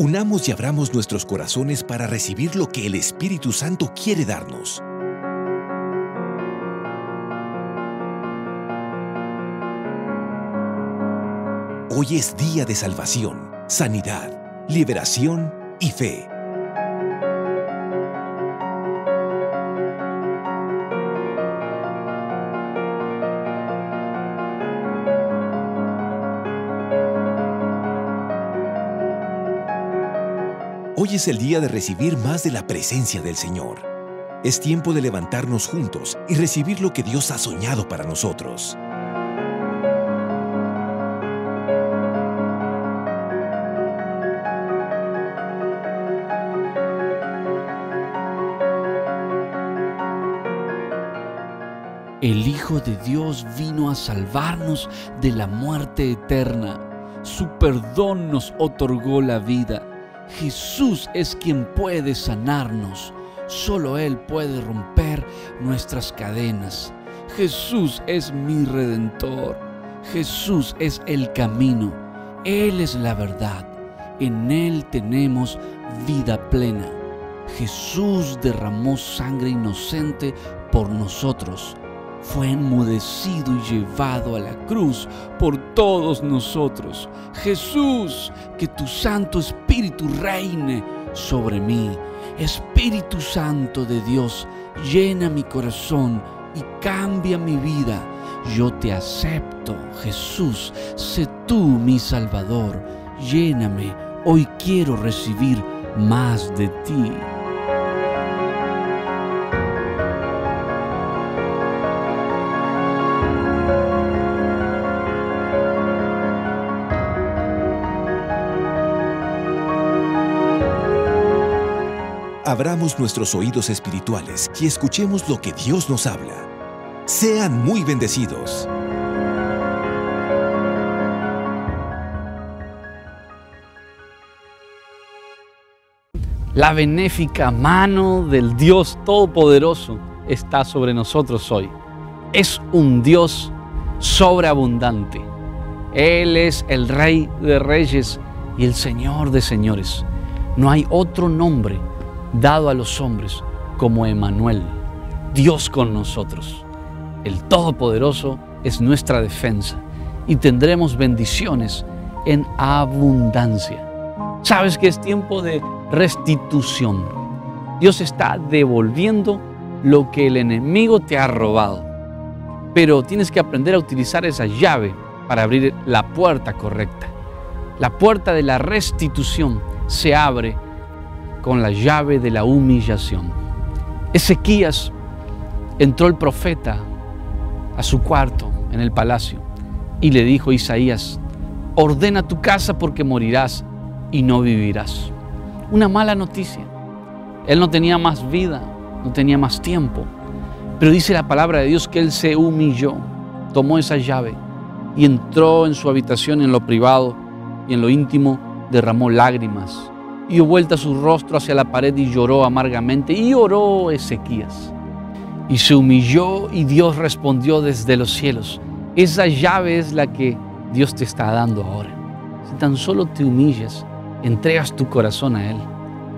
Unamos y abramos nuestros corazones para recibir lo que el Espíritu Santo quiere darnos. Hoy es día de salvación, sanidad, liberación y fe. Es el día de recibir más de la presencia del Señor. Es tiempo de levantarnos juntos y recibir lo que Dios ha soñado para nosotros. El Hijo de Dios vino a salvarnos de la muerte eterna. Su perdón nos otorgó la vida. Jesús es quien puede sanarnos. Solo Él puede romper nuestras cadenas. Jesús es mi redentor. Jesús es el camino. Él es la verdad. En Él tenemos vida plena. Jesús derramó sangre inocente por nosotros. Fue enmudecido y llevado a la cruz por todos nosotros. Jesús, que tu Santo Espíritu reine sobre mí. Espíritu Santo de Dios, llena mi corazón y cambia mi vida. Yo te acepto, Jesús, sé tú mi Salvador. Lléname, hoy quiero recibir más de ti. Abramos nuestros oídos espirituales y escuchemos lo que Dios nos habla. Sean muy bendecidos. La benéfica mano del Dios Todopoderoso está sobre nosotros hoy. Es un Dios sobreabundante. Él es el Rey de Reyes y el Señor de Señores. No hay otro nombre dado a los hombres como Emanuel, Dios con nosotros. El Todopoderoso es nuestra defensa y tendremos bendiciones en abundancia. Sabes que es tiempo de restitución. Dios está devolviendo lo que el enemigo te ha robado. Pero tienes que aprender a utilizar esa llave para abrir la puerta correcta. La puerta de la restitución se abre con la llave de la humillación. Ezequías entró el profeta a su cuarto en el palacio y le dijo a Isaías, ordena tu casa porque morirás y no vivirás. Una mala noticia. Él no tenía más vida, no tenía más tiempo. Pero dice la palabra de Dios que él se humilló, tomó esa llave y entró en su habitación en lo privado y en lo íntimo derramó lágrimas dio vuelta su rostro hacia la pared y lloró amargamente. Y oró Ezequías. Y se humilló y Dios respondió desde los cielos. Esa llave es la que Dios te está dando ahora. Si tan solo te humillas, entregas tu corazón a Él,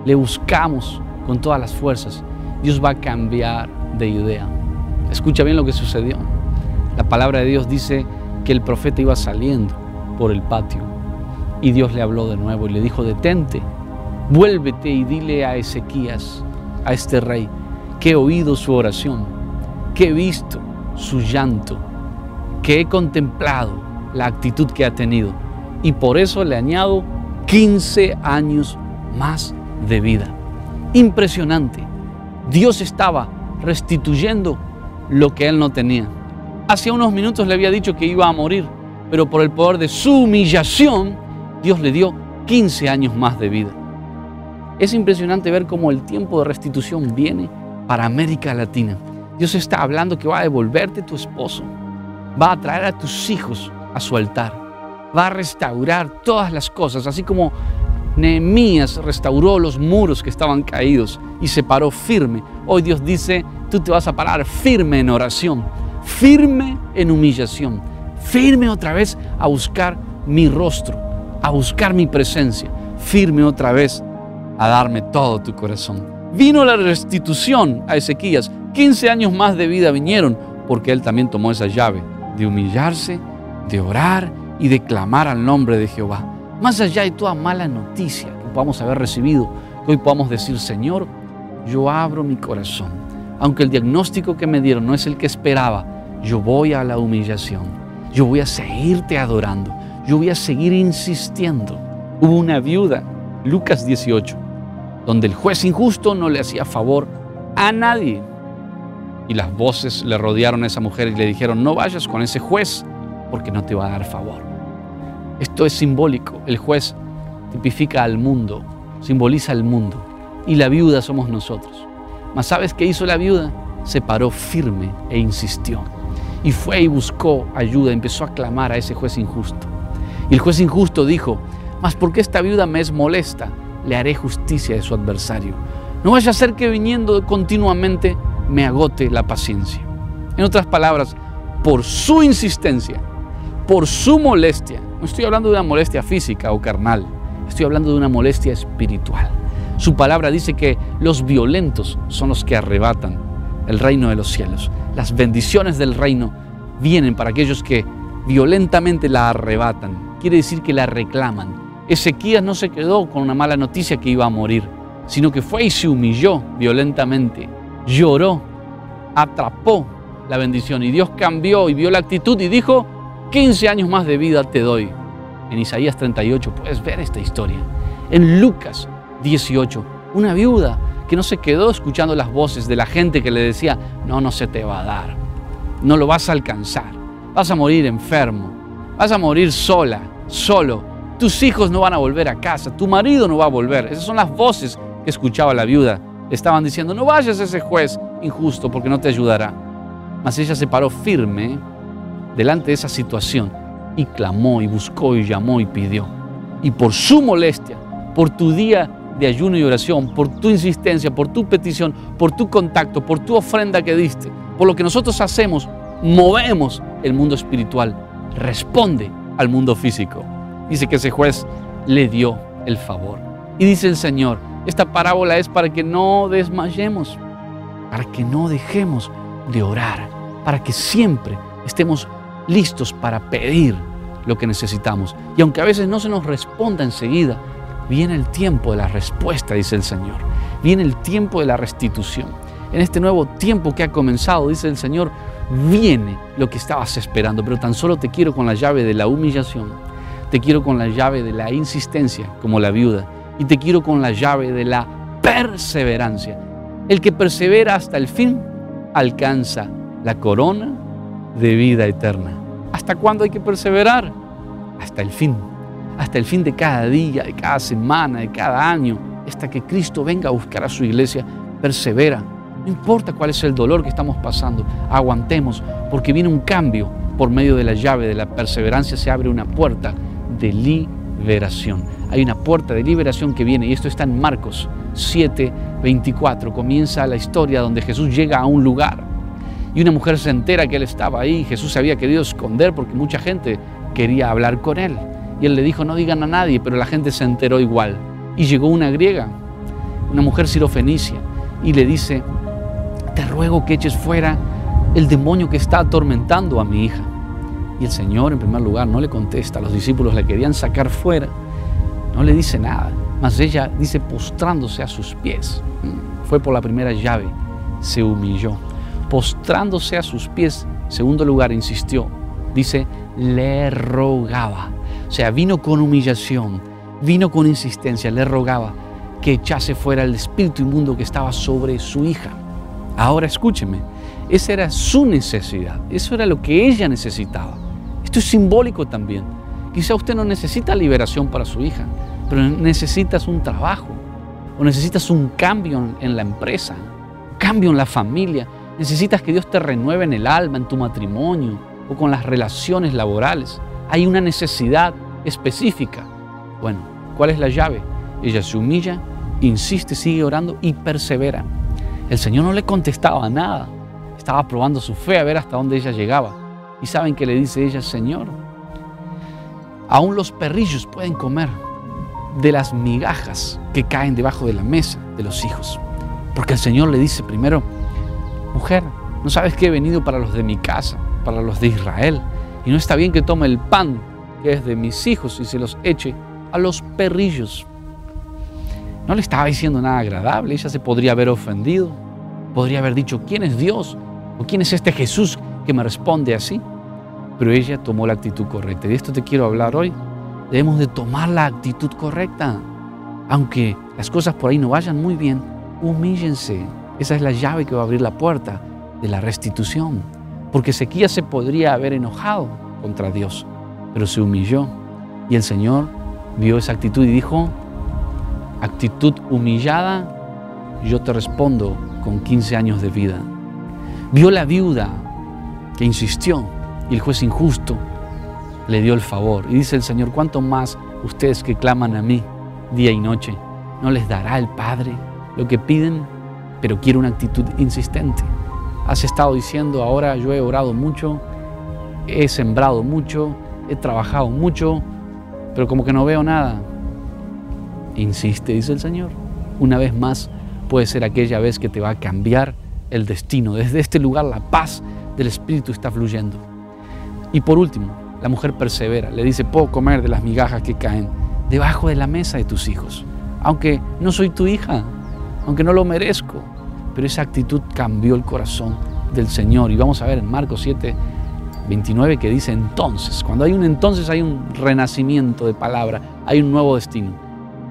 le buscamos con todas las fuerzas, Dios va a cambiar de idea. Escucha bien lo que sucedió. La palabra de Dios dice que el profeta iba saliendo por el patio y Dios le habló de nuevo y le dijo, detente, Vuélvete y dile a Ezequías, a este rey, que he oído su oración, que he visto su llanto, que he contemplado la actitud que ha tenido. Y por eso le añado 15 años más de vida. Impresionante. Dios estaba restituyendo lo que él no tenía. Hace unos minutos le había dicho que iba a morir, pero por el poder de su humillación, Dios le dio 15 años más de vida. Es impresionante ver cómo el tiempo de restitución viene para América Latina. Dios está hablando que va a devolverte tu esposo, va a traer a tus hijos a su altar, va a restaurar todas las cosas, así como Nehemías restauró los muros que estaban caídos y se paró firme. Hoy Dios dice, tú te vas a parar firme en oración, firme en humillación, firme otra vez a buscar mi rostro, a buscar mi presencia firme otra vez a darme todo tu corazón. Vino la restitución a Ezequías. 15 años más de vida vinieron porque él también tomó esa llave de humillarse, de orar y de clamar al nombre de Jehová. Más allá de toda mala noticia que podamos haber recibido, que hoy podamos decir, Señor, yo abro mi corazón. Aunque el diagnóstico que me dieron no es el que esperaba, yo voy a la humillación. Yo voy a seguirte adorando. Yo voy a seguir insistiendo. Hubo una viuda, Lucas 18, donde el juez injusto no le hacía favor a nadie. Y las voces le rodearon a esa mujer y le dijeron, no vayas con ese juez porque no te va a dar favor. Esto es simbólico. El juez tipifica al mundo, simboliza al mundo. Y la viuda somos nosotros. Mas ¿sabes qué hizo la viuda? Se paró firme e insistió. Y fue y buscó ayuda, empezó a clamar a ese juez injusto. Y el juez injusto dijo, mas porque esta viuda me es molesta, le haré justicia de su adversario. No vaya a ser que viniendo continuamente me agote la paciencia. En otras palabras, por su insistencia, por su molestia, no estoy hablando de una molestia física o carnal, estoy hablando de una molestia espiritual. Su palabra dice que los violentos son los que arrebatan el reino de los cielos. Las bendiciones del reino vienen para aquellos que violentamente la arrebatan. Quiere decir que la reclaman. Ezequías no se quedó con una mala noticia que iba a morir, sino que fue y se humilló violentamente, lloró, atrapó la bendición y Dios cambió y vio la actitud y dijo, 15 años más de vida te doy. En Isaías 38 puedes ver esta historia. En Lucas 18, una viuda que no se quedó escuchando las voces de la gente que le decía, no, no se te va a dar, no lo vas a alcanzar, vas a morir enfermo, vas a morir sola, solo, tus hijos no van a volver a casa, tu marido no va a volver. Esas son las voces que escuchaba la viuda. estaban diciendo, no vayas a ese juez injusto porque no te ayudará. Mas ella se paró firme delante de esa situación y clamó y buscó y llamó y pidió. Y por su molestia, por tu día de ayuno y oración, por tu insistencia, por tu petición, por tu contacto, por tu ofrenda que diste, por lo que nosotros hacemos, movemos el mundo espiritual, responde al mundo físico. Dice que ese juez le dio el favor. Y dice el Señor, esta parábola es para que no desmayemos, para que no dejemos de orar, para que siempre estemos listos para pedir lo que necesitamos. Y aunque a veces no se nos responda enseguida, viene el tiempo de la respuesta, dice el Señor. Viene el tiempo de la restitución. En este nuevo tiempo que ha comenzado, dice el Señor, viene lo que estabas esperando, pero tan solo te quiero con la llave de la humillación, te quiero con la llave de la insistencia, como la viuda, y te quiero con la llave de la perseverancia. El que persevera hasta el fin alcanza la corona de vida eterna. ¿Hasta cuándo hay que perseverar? Hasta el fin hasta el fin de cada día, de cada semana, de cada año, hasta que Cristo venga a buscar a su iglesia, persevera. No importa cuál es el dolor que estamos pasando, aguantemos, porque viene un cambio. Por medio de la llave de la perseverancia se abre una puerta de liberación. Hay una puerta de liberación que viene, y esto está en Marcos 7, 24. Comienza la historia donde Jesús llega a un lugar y una mujer se entera que él estaba ahí. Jesús se había querido esconder porque mucha gente quería hablar con él. Y él le dijo, no digan a nadie, pero la gente se enteró igual. Y llegó una griega, una mujer sirofenicia, y le dice, te ruego que eches fuera el demonio que está atormentando a mi hija. El Señor, en primer lugar, no le contesta. Los discípulos le querían sacar fuera. No le dice nada. Mas ella dice postrándose a sus pies. Mm, fue por la primera llave. Se humilló. Postrándose a sus pies. Segundo lugar, insistió. Dice, le rogaba. O sea, vino con humillación, vino con insistencia, le rogaba que echase fuera el espíritu inmundo que estaba sobre su hija. Ahora escúcheme, esa era su necesidad, eso era lo que ella necesitaba. Esto es simbólico también. Quizá usted no necesita liberación para su hija, pero necesitas un trabajo o necesitas un cambio en la empresa, un cambio en la familia. Necesitas que Dios te renueve en el alma, en tu matrimonio o con las relaciones laborales hay una necesidad específica. Bueno, ¿cuál es la llave? Ella se humilla, insiste, sigue orando y persevera. El Señor no le contestaba nada. Estaba probando su fe a ver hasta dónde ella llegaba. Y saben que le dice ella, Señor, aún los perrillos pueden comer de las migajas que caen debajo de la mesa de los hijos. Porque el Señor le dice primero, mujer, ¿no sabes que he venido para los de mi casa, para los de Israel? Y no está bien que tome el pan que es de mis hijos y se los eche a los perrillos. No le estaba diciendo nada agradable, ella se podría haber ofendido, podría haber dicho, ¿quién es Dios? ¿O quién es este Jesús que me responde así? Pero ella tomó la actitud correcta. De esto te quiero hablar hoy. Debemos de tomar la actitud correcta. Aunque las cosas por ahí no vayan muy bien, humíllense. Esa es la llave que va a abrir la puerta de la restitución. Porque Ezequías se podría haber enojado contra Dios, pero se humilló. Y el Señor vio esa actitud y dijo, actitud humillada, yo te respondo con 15 años de vida. Vio la viuda que insistió el juez injusto le dio el favor. Y dice el Señor, ¿cuánto más ustedes que claman a mí día y noche, no les dará el Padre lo que piden? Pero quiero una actitud insistente. Has estado diciendo, ahora yo he orado mucho, he sembrado mucho, he trabajado mucho, pero como que no veo nada. Insiste, dice el Señor. Una vez más puede ser aquella vez que te va a cambiar el destino. Desde este lugar la paz del Espíritu está fluyendo. Y por último, la mujer persevera, le dice, puedo comer de las migajas que caen debajo de la mesa de tus hijos, aunque no soy tu hija, aunque no lo merezco. Pero esa actitud cambió el corazón del Señor. Y vamos a ver en Marcos 7, 29 que dice entonces, cuando hay un entonces hay un renacimiento de palabra, hay un nuevo destino.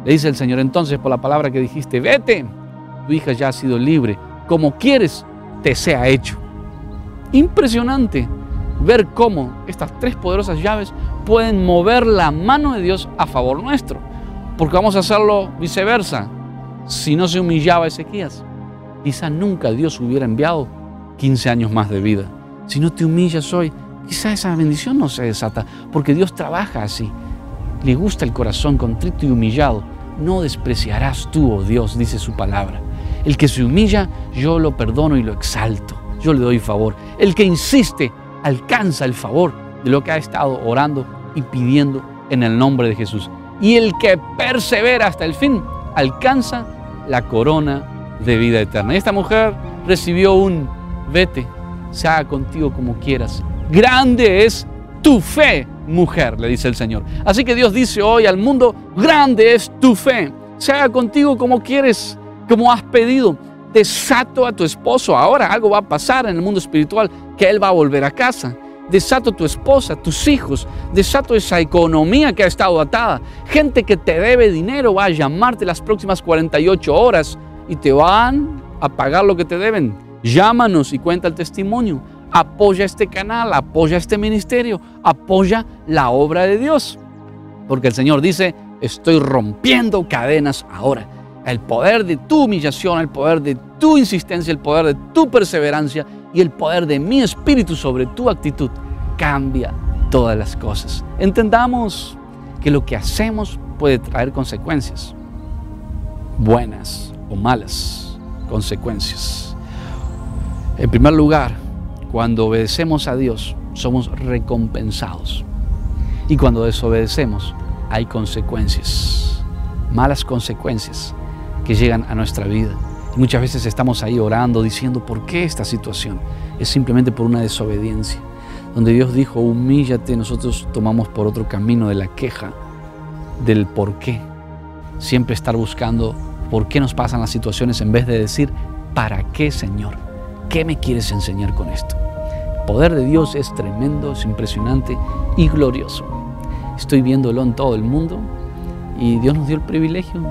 Le dice el Señor entonces por la palabra que dijiste, vete, tu hija ya ha sido libre, como quieres te sea hecho. Impresionante ver cómo estas tres poderosas llaves pueden mover la mano de Dios a favor nuestro, porque vamos a hacerlo viceversa. Si no se humillaba Ezequías, quizá nunca Dios hubiera enviado 15 años más de vida. Si no te humillas hoy, quizá esa bendición no se desata, porque Dios trabaja así. Le gusta el corazón contrito y humillado. No despreciarás tú, oh Dios, dice su palabra. El que se humilla, yo lo perdono y lo exalto. Yo le doy favor. El que insiste, alcanza el favor de lo que ha estado orando y pidiendo en el nombre de Jesús. Y el que persevera hasta el fin, alcanza la corona de vida eterna. Esta mujer recibió un vete, se haga contigo como quieras. Grande es tu fe, mujer, le dice el Señor. Así que Dios dice hoy al mundo, grande es tu fe. Se haga contigo como quieres, como has pedido. Desato a tu esposo. Ahora algo va a pasar en el mundo espiritual, que él va a volver a casa. Desato a tu esposa, tus hijos. Desato esa economía que ha estado atada. Gente que te debe dinero va a llamarte las próximas 48 horas y te van a pagar lo que te deben. Llámanos y cuenta el testimonio. Apoya este canal, apoya este ministerio, apoya la obra de Dios. Porque el Señor dice, estoy rompiendo cadenas ahora. El poder de tu humillación, el poder de tu insistencia, el poder de tu perseverancia y el poder de mi espíritu sobre tu actitud cambia todas las cosas. Entendamos que lo que hacemos puede traer consecuencias, buenas o malas consecuencias. En primer lugar, cuando obedecemos a Dios, somos recompensados. Y cuando desobedecemos, hay consecuencias, malas consecuencias que llegan a nuestra vida. Y muchas veces estamos ahí orando, diciendo, ¿por qué esta situación? Es simplemente por una desobediencia. Donde Dios dijo, humíllate, nosotros tomamos por otro camino de la queja, del por qué. Siempre estar buscando por qué nos pasan las situaciones en vez de decir, ¿para qué, Señor? ¿Qué me quieres enseñar con esto? El poder de Dios es tremendo, es impresionante y glorioso. Estoy viéndolo en todo el mundo y Dios nos dio el privilegio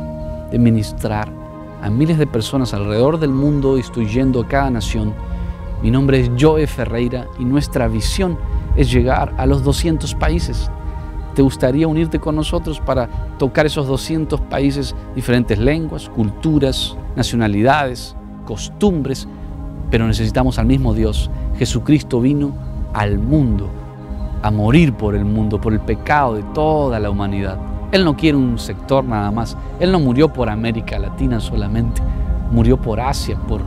de ministrar a miles de personas alrededor del mundo y estoy yendo a cada nación. Mi nombre es Joe Ferreira y nuestra visión es llegar a los 200 países. ¿Te gustaría unirte con nosotros para tocar esos 200 países, diferentes lenguas, culturas, nacionalidades, costumbres? pero necesitamos al mismo Dios. Jesucristo vino al mundo a morir por el mundo, por el pecado de toda la humanidad. Él no quiere un sector nada más. Él no murió por América Latina solamente. Murió por Asia, por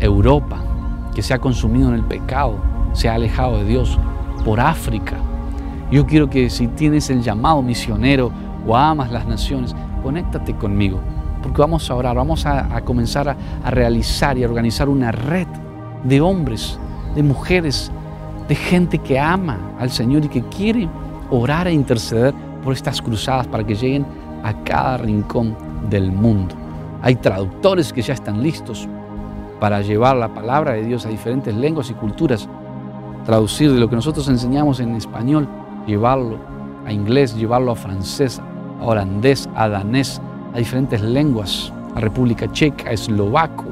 Europa, que se ha consumido en el pecado, se ha alejado de Dios, por África. Yo quiero que si tienes el llamado misionero o amas las naciones, conéctate conmigo, porque vamos a orar, vamos a, comenzar a, a realizar y a organizar una red de hombres, de mujeres, de gente que ama al Señor y que quiere orar e interceder por estas cruzadas para que lleguen a cada rincón del mundo. Hay traductores que ya están listos para llevar la palabra de Dios a diferentes lenguas y culturas, traducir de lo que nosotros enseñamos en español, llevarlo a inglés, llevarlo a francés, a holandés, a danés, a diferentes lenguas, a República Checa, a eslovaco,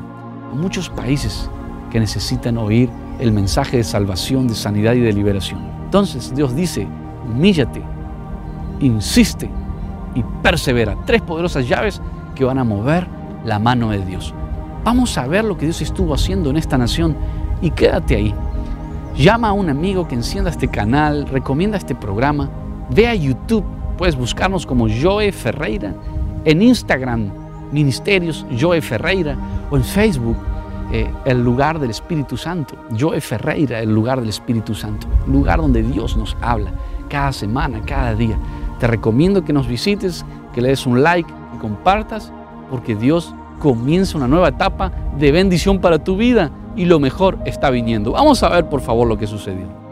a muchos países que necesitan oír el mensaje de salvación, de sanidad y de liberación. Entonces Dios dice, humíllate, insiste y persevera. Tres poderosas llaves que van a mover la mano de Dios. Vamos a ver lo que Dios estuvo haciendo en esta nación y quédate ahí. Llama a un amigo que encienda este canal, recomienda este programa, ve a YouTube, puedes buscarnos como Joe Ferreira, en Instagram, Ministerios Joe Ferreira, o en Facebook, eh, el lugar del Espíritu Santo. Joe Ferreira, el lugar del Espíritu Santo, lugar donde Dios nos habla cada semana, cada día. Te recomiendo que nos visites, que le des un like, y compartas, porque Dios comienza una nueva etapa de bendición para tu vida y lo mejor está viniendo. Vamos a ver por favor lo que sucedió.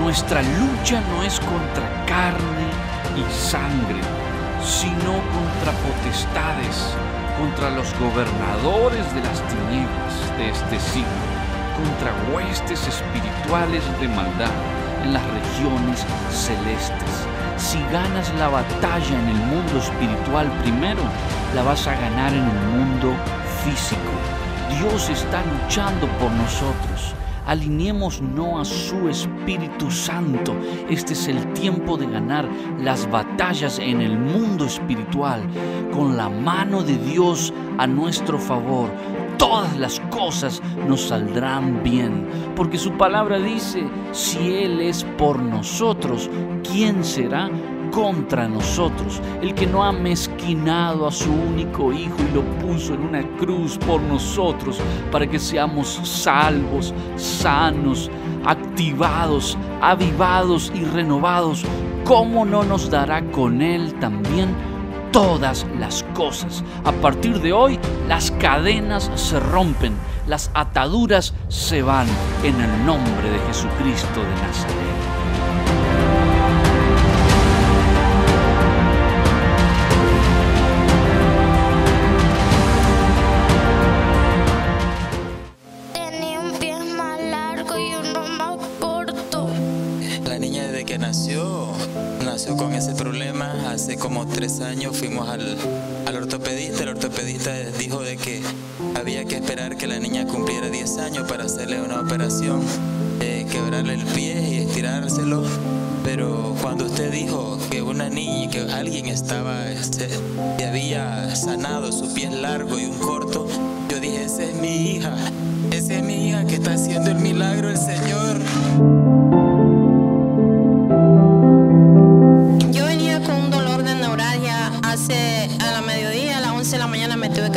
Nuestra lucha no es contra carne y sangre, sino contra potestades, contra los gobernadores de las tinieblas de este siglo, contra huestes espirituales de maldad en las regiones celestes. Si ganas la batalla en el mundo espiritual primero, la vas a ganar en el mundo físico. Dios está luchando por nosotros alineemos no a su Espíritu Santo. Este es el tiempo de ganar las batallas en el mundo espiritual con la mano de Dios a nuestro favor. Todas las cosas nos saldrán bien, porque su palabra dice, si Él es por nosotros, ¿quién será contra nosotros, el que no ha mezquinado a su único Hijo y lo puso en una cruz por nosotros, para que seamos salvos, sanos, activados, avivados y renovados, ¿cómo no nos dará con Él también? todas las cosas. A partir de hoy las cadenas se rompen, las ataduras se van en el nombre de Jesucristo de Nazaret. Dijo de que había que esperar que la niña cumpliera 10 años para hacerle una operación, quebrarle el pie y estirárselo. Pero cuando usted dijo que una niña, que alguien estaba, este, había sanado su pie largo y un corto, yo dije, esa es mi hija, esa es mi hija que está haciendo el milagro el Señor.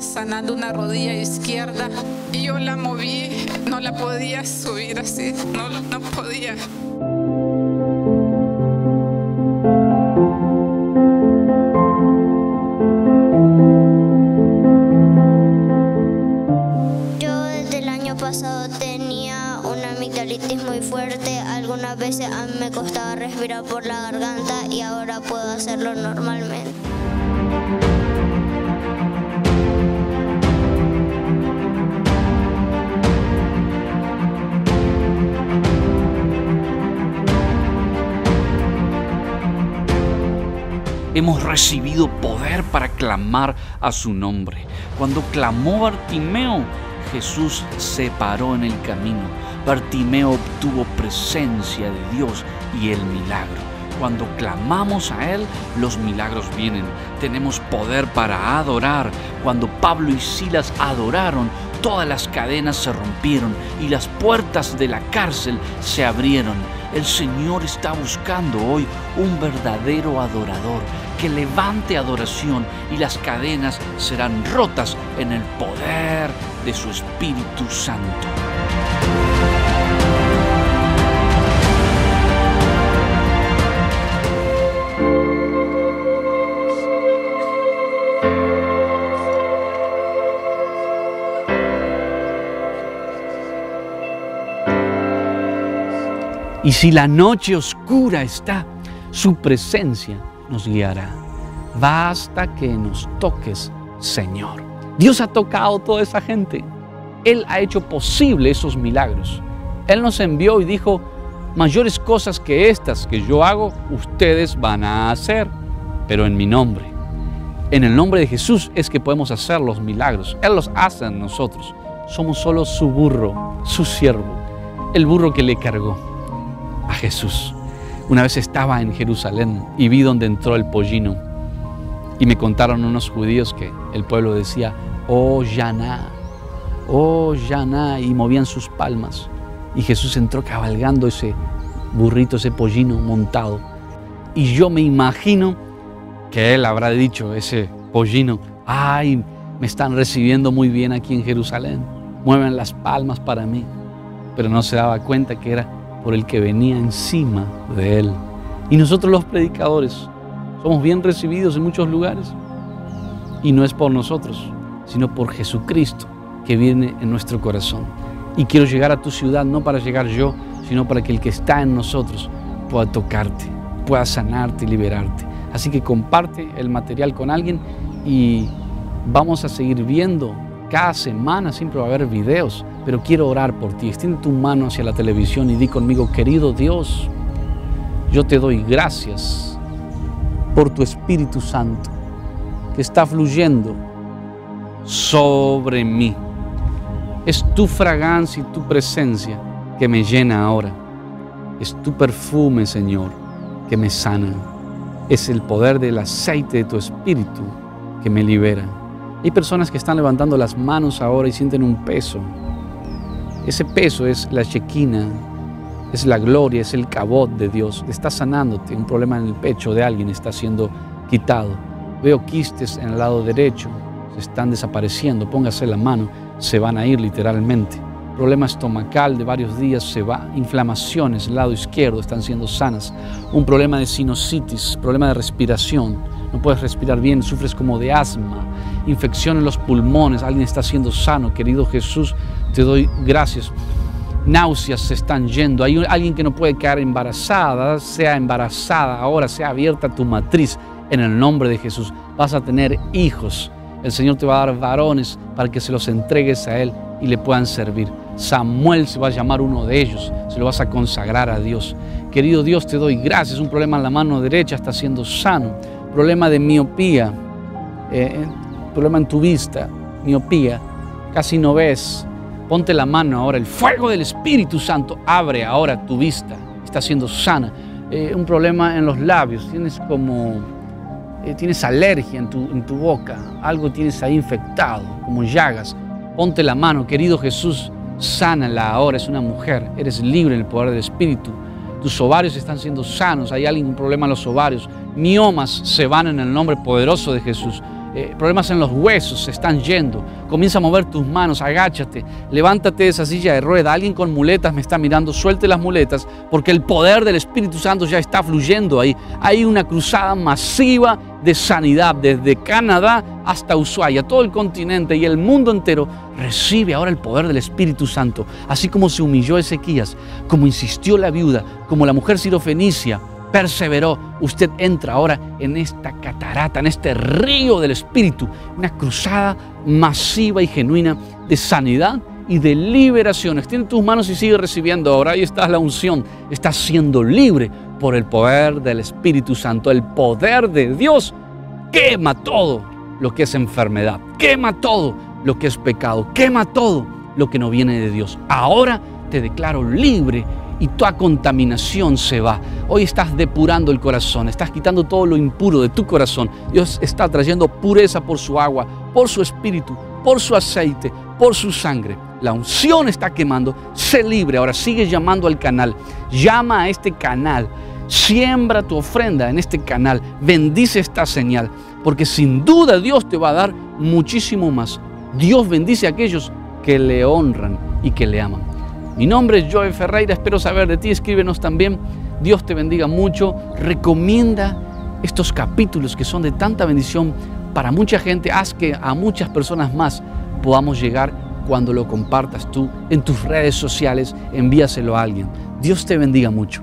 sanando una rodilla izquierda y yo la moví, no la podía subir así, no, no podía. Muy fuerte A mí me costaba respirar por la garganta y ahora puedo hacerlo normalmente. Hemos recibido poder para clamar a su nombre. Cuando clamó Bartimeo, Jesús se paró en el camino. Bartimeo obtuvo presencia de Dios y el milagro. Cuando clamamos a Él, los milagros vienen. Tenemos poder para adorar. Cuando Pablo y Silas adoraron, todas las cadenas se rompieron y las puertas de la cárcel se abrieron. El Señor está buscando hoy un verdadero adorador que levante adoración y las cadenas serán rotas en el poder de su Espíritu Santo. Y si la noche oscura está, su presencia nos guiará. Basta que nos toques, Señor. Dios ha tocado toda esa gente. Él ha hecho posible esos milagros. Él nos envió y dijo, mayores cosas que estas que yo hago, ustedes van a hacer, pero en mi nombre. En el nombre de Jesús es que podemos hacer los milagros. Él los hace en nosotros. Somos solo su burro, su siervo, el burro que le cargó a Jesús. Una vez estaba en Jerusalén y vi donde entró el pollino. Y me contaron unos judíos que el pueblo decía, oh Yaná, oh Yaná, y movían sus palmas. Y Jesús entró cabalgando ese burrito, ese pollino montado. Y yo me imagino que él habrá dicho, ese pollino, ay, me están recibiendo muy bien aquí en Jerusalén, mueven las palmas para mí. Pero no se daba cuenta que era por el que venía encima de él. Y nosotros los predicadores somos bien recibidos en muchos lugares. Y no es por nosotros, sino por Jesucristo que viene en nuestro corazón. Y quiero llegar a tu ciudad no para llegar yo, sino para que el que está en nosotros pueda tocarte, pueda sanarte y liberarte. Así que comparte el material con alguien y vamos a seguir viendo cada semana, siempre va a haber videos pero quiero orar por ti. Extiende tu mano hacia la televisión y di conmigo, querido Dios, yo te doy gracias por tu Espíritu Santo que está fluyendo sobre mí. Es tu fragancia y tu presencia que me llena ahora. Es tu perfume, Señor, que me sana. Es el poder del aceite de tu Espíritu que me libera. Hay personas que están levantando las manos ahora y sienten un peso ese peso es la chequina, es la gloria, es el cabot de Dios. Está sanándote. Un problema en el pecho de alguien está siendo quitado. Veo quistes en el lado derecho, se están desapareciendo. Póngase la mano, se van a ir literalmente. Problema estomacal de varios días se va. Inflamaciones el lado izquierdo están siendo sanas. Un problema de sinusitis, problema de respiración. No puedes respirar bien, sufres como de asma, infección en los pulmones. Alguien está siendo sano, querido Jesús te doy gracias. Náuseas se están yendo. Hay alguien que no puede quedar embarazada, sea embarazada ahora, sea abierta tu matriz en el nombre de Jesús. Vas a tener hijos. El Señor te va a dar varones para que se los entregues a Él y le puedan servir. Samuel se va a llamar uno de ellos, se lo vas a consagrar a Dios. Querido Dios, te doy gracias. Un problema en la mano derecha está siendo sano. Problema de miopía, eh, eh, problema en tu vista, miopía, casi no ves, Ponte la mano ahora, el fuego del Espíritu Santo abre ahora tu vista, está siendo sana. Eh, un problema en los labios, tienes como, eh, tienes alergia en tu, en tu boca, algo tienes ahí infectado, como llagas. Ponte la mano, querido Jesús, sánala ahora, es una mujer, eres libre en el poder del Espíritu. Tus ovarios están siendo sanos, hay un problema en los ovarios. Miomas se van en el nombre poderoso de Jesús. Eh, problemas en los huesos se están yendo. Comienza a mover tus manos, agáchate, levántate de esa silla de rueda. Alguien con muletas me está mirando, suelte las muletas porque el poder del Espíritu Santo ya está fluyendo ahí. Hay una cruzada masiva de sanidad desde Canadá hasta Ushuaia. Todo el continente y el mundo entero recibe ahora el poder del Espíritu Santo. Así como se humilló Ezequías, como insistió la viuda, como la mujer sirofenicia perseveró, usted entra ahora en esta catarata, en este río del Espíritu, una cruzada masiva y genuina de sanidad y de liberación. Extiende tus manos y sigue recibiendo. Ahora ahí está la unción. Estás siendo libre por el poder del Espíritu Santo. El poder de Dios quema todo lo que es enfermedad. Quema todo lo que es pecado. Quema todo lo que no viene de Dios. Ahora te declaro libre y toda contaminación se va. Hoy estás depurando el corazón, estás quitando todo lo impuro de tu corazón. Dios está trayendo pureza por su agua, por su espíritu, por su aceite, por su sangre. La unción está quemando, sé libre. Ahora sigue llamando al canal, llama a este canal, siembra tu ofrenda en este canal, bendice esta señal, porque sin duda Dios te va a dar muchísimo más. Dios bendice a aquellos que le honran y que le aman. Mi nombre es Joe Ferreira, espero saber de ti, escríbenos también. Dios te bendiga mucho. Recomienda estos capítulos que son de tanta bendición para mucha gente. Haz que a muchas personas más podamos llegar cuando lo compartas tú en tus redes sociales. Envíaselo a alguien. Dios te bendiga mucho.